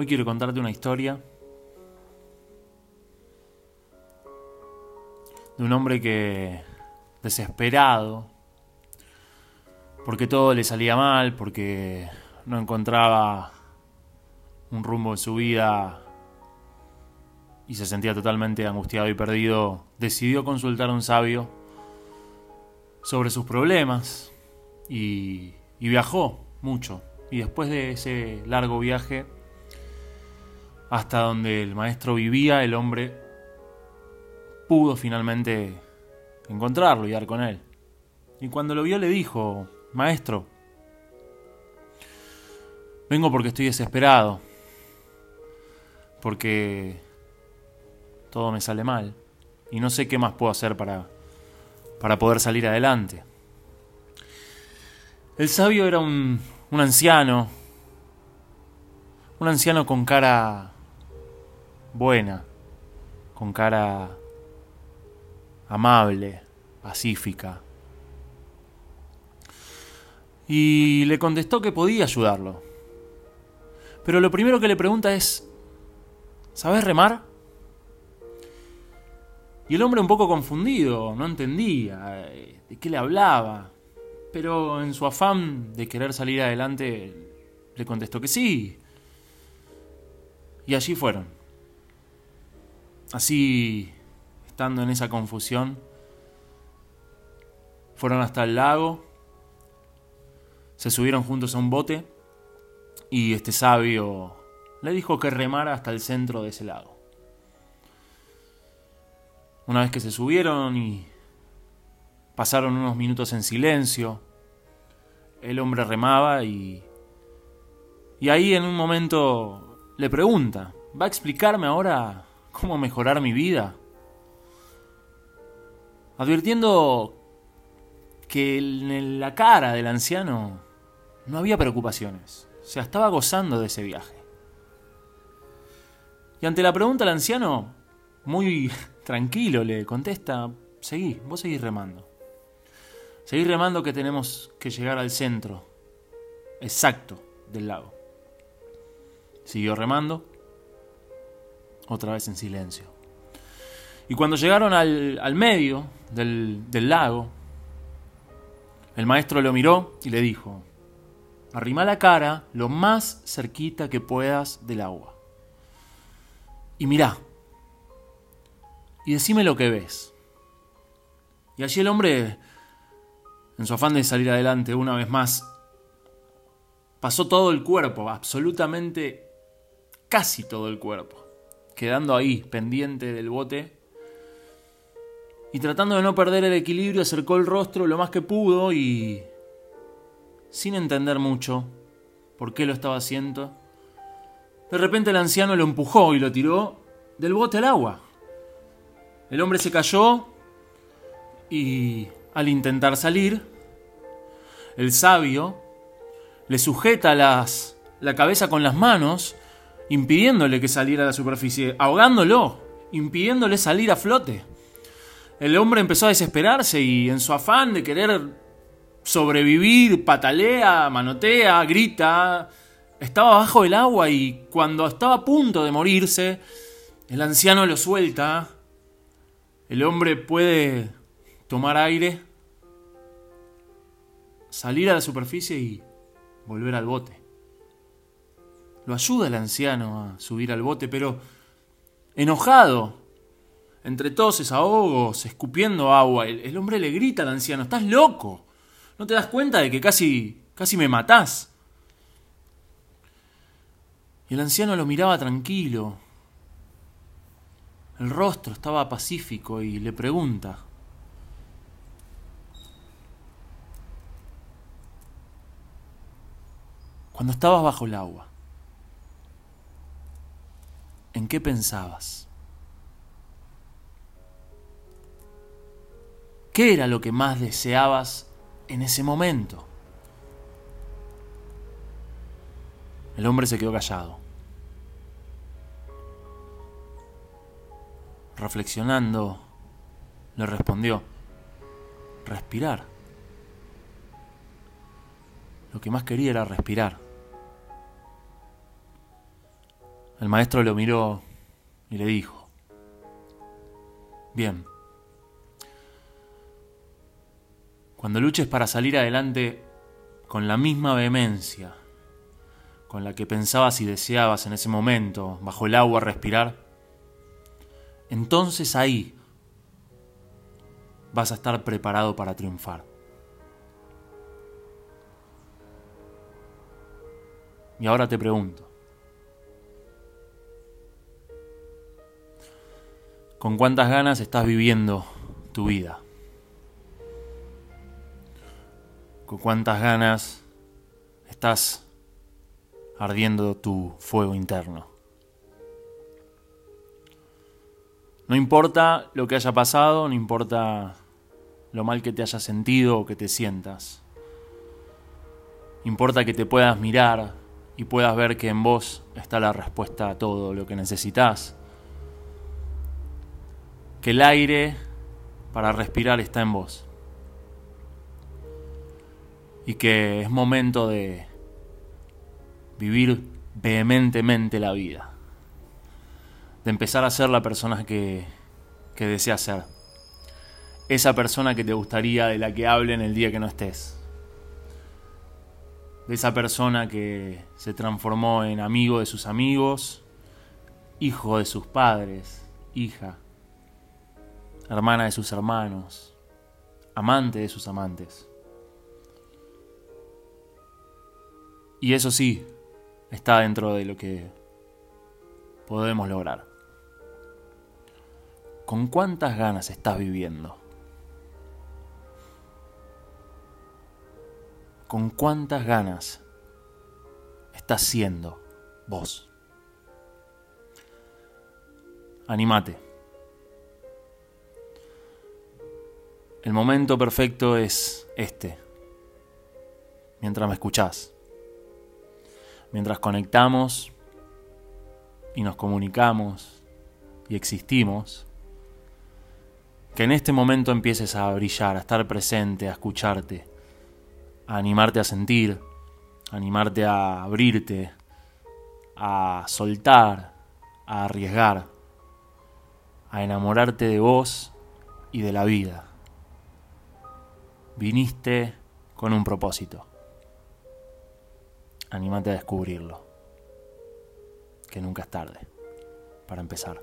Hoy quiero contarte una historia de un hombre que, desesperado, porque todo le salía mal, porque no encontraba un rumbo en su vida y se sentía totalmente angustiado y perdido, decidió consultar a un sabio sobre sus problemas y, y viajó mucho. Y después de ese largo viaje hasta donde el maestro vivía, el hombre pudo finalmente encontrarlo y dar con él. Y cuando lo vio le dijo, Maestro, vengo porque estoy desesperado, porque todo me sale mal y no sé qué más puedo hacer para, para poder salir adelante. El sabio era un, un anciano, un anciano con cara buena, con cara amable, pacífica. Y le contestó que podía ayudarlo. Pero lo primero que le pregunta es, ¿sabes remar? Y el hombre un poco confundido, no entendía eh, de qué le hablaba. Pero en su afán de querer salir adelante, le contestó que sí. Y allí fueron. Así, estando en esa confusión, fueron hasta el lago, se subieron juntos a un bote y este sabio le dijo que remara hasta el centro de ese lago. Una vez que se subieron y pasaron unos minutos en silencio, el hombre remaba y... Y ahí en un momento le pregunta, ¿va a explicarme ahora cómo mejorar mi vida? Advirtiendo que en la cara del anciano no había preocupaciones. O sea, estaba gozando de ese viaje. Y ante la pregunta el anciano, muy tranquilo, le contesta, seguí, vos seguís remando. Seguís remando que tenemos que llegar al centro exacto del lago. Siguió remando, otra vez en silencio. Y cuando llegaron al, al medio del, del lago, el maestro lo miró y le dijo, arrima la cara lo más cerquita que puedas del agua. Y mirá, y decime lo que ves. Y allí el hombre, en su afán de salir adelante una vez más, pasó todo el cuerpo, absolutamente casi todo el cuerpo, quedando ahí, pendiente del bote y tratando de no perder el equilibrio acercó el rostro lo más que pudo y sin entender mucho por qué lo estaba haciendo, de repente el anciano lo empujó y lo tiró del bote al agua. El hombre se cayó y al intentar salir, el sabio le sujeta las, la cabeza con las manos, impidiéndole que saliera a la superficie, ahogándolo, impidiéndole salir a flote. El hombre empezó a desesperarse y en su afán de querer sobrevivir, patalea, manotea, grita. Estaba bajo el agua y cuando estaba a punto de morirse, el anciano lo suelta. El hombre puede tomar aire, salir a la superficie y volver al bote. Lo ayuda el anciano a subir al bote, pero enojado, entre toses, ahogos, escupiendo agua, el, hombre le grita al anciano, estás loco, ¿no te das cuenta de que casi, casi me matás? Y el anciano lo miraba tranquilo, el rostro estaba pacífico y le pregunta, cuando estabas bajo el agua, ¿en qué pensabas? ¿Qué era lo que más deseabas en ese momento? El hombre se quedó callado. Reflexionando, le respondió, respirar. Lo que más quería era respirar. El maestro lo miró y le dijo, bien, cuando luches para salir adelante con la misma vehemencia con la que pensabas y deseabas en ese momento, bajo el agua, respirar, entonces ahí vas a estar preparado para triunfar. Y ahora te pregunto, ¿con cuántas ganas estás viviendo tu vida? ¿Con cuántas ganas estás ardiendo tu fuego interno? No importa lo que haya pasado, no importa lo mal que te hayas sentido o que te sientas. Importa que te puedas mirar y puedas ver que en vos está la respuesta a todo lo que necesitas. Que el aire para respirar está en vos. Y que es momento de vivir vehementemente la vida. De empezar a ser la persona que, que deseas ser. Esa persona que te gustaría de la que hablen el día que no estés de esa persona que se transformó en amigo de sus amigos, hijo de sus padres, hija, hermana de sus hermanos, amante de sus amantes. Y eso sí, está dentro de lo que podemos lograr. ¿Con cuántas ganas estás viviendo? con cuántas ganas estás siendo vos. Animate. El momento perfecto es este, mientras me escuchás, mientras conectamos y nos comunicamos y existimos, que en este momento empieces a brillar, a estar presente, a escucharte a animarte a sentir, a animarte a abrirte, a soltar, a arriesgar, a enamorarte de vos y de la vida. Viniste con un propósito. Anímate a descubrirlo. Que nunca es tarde para empezar.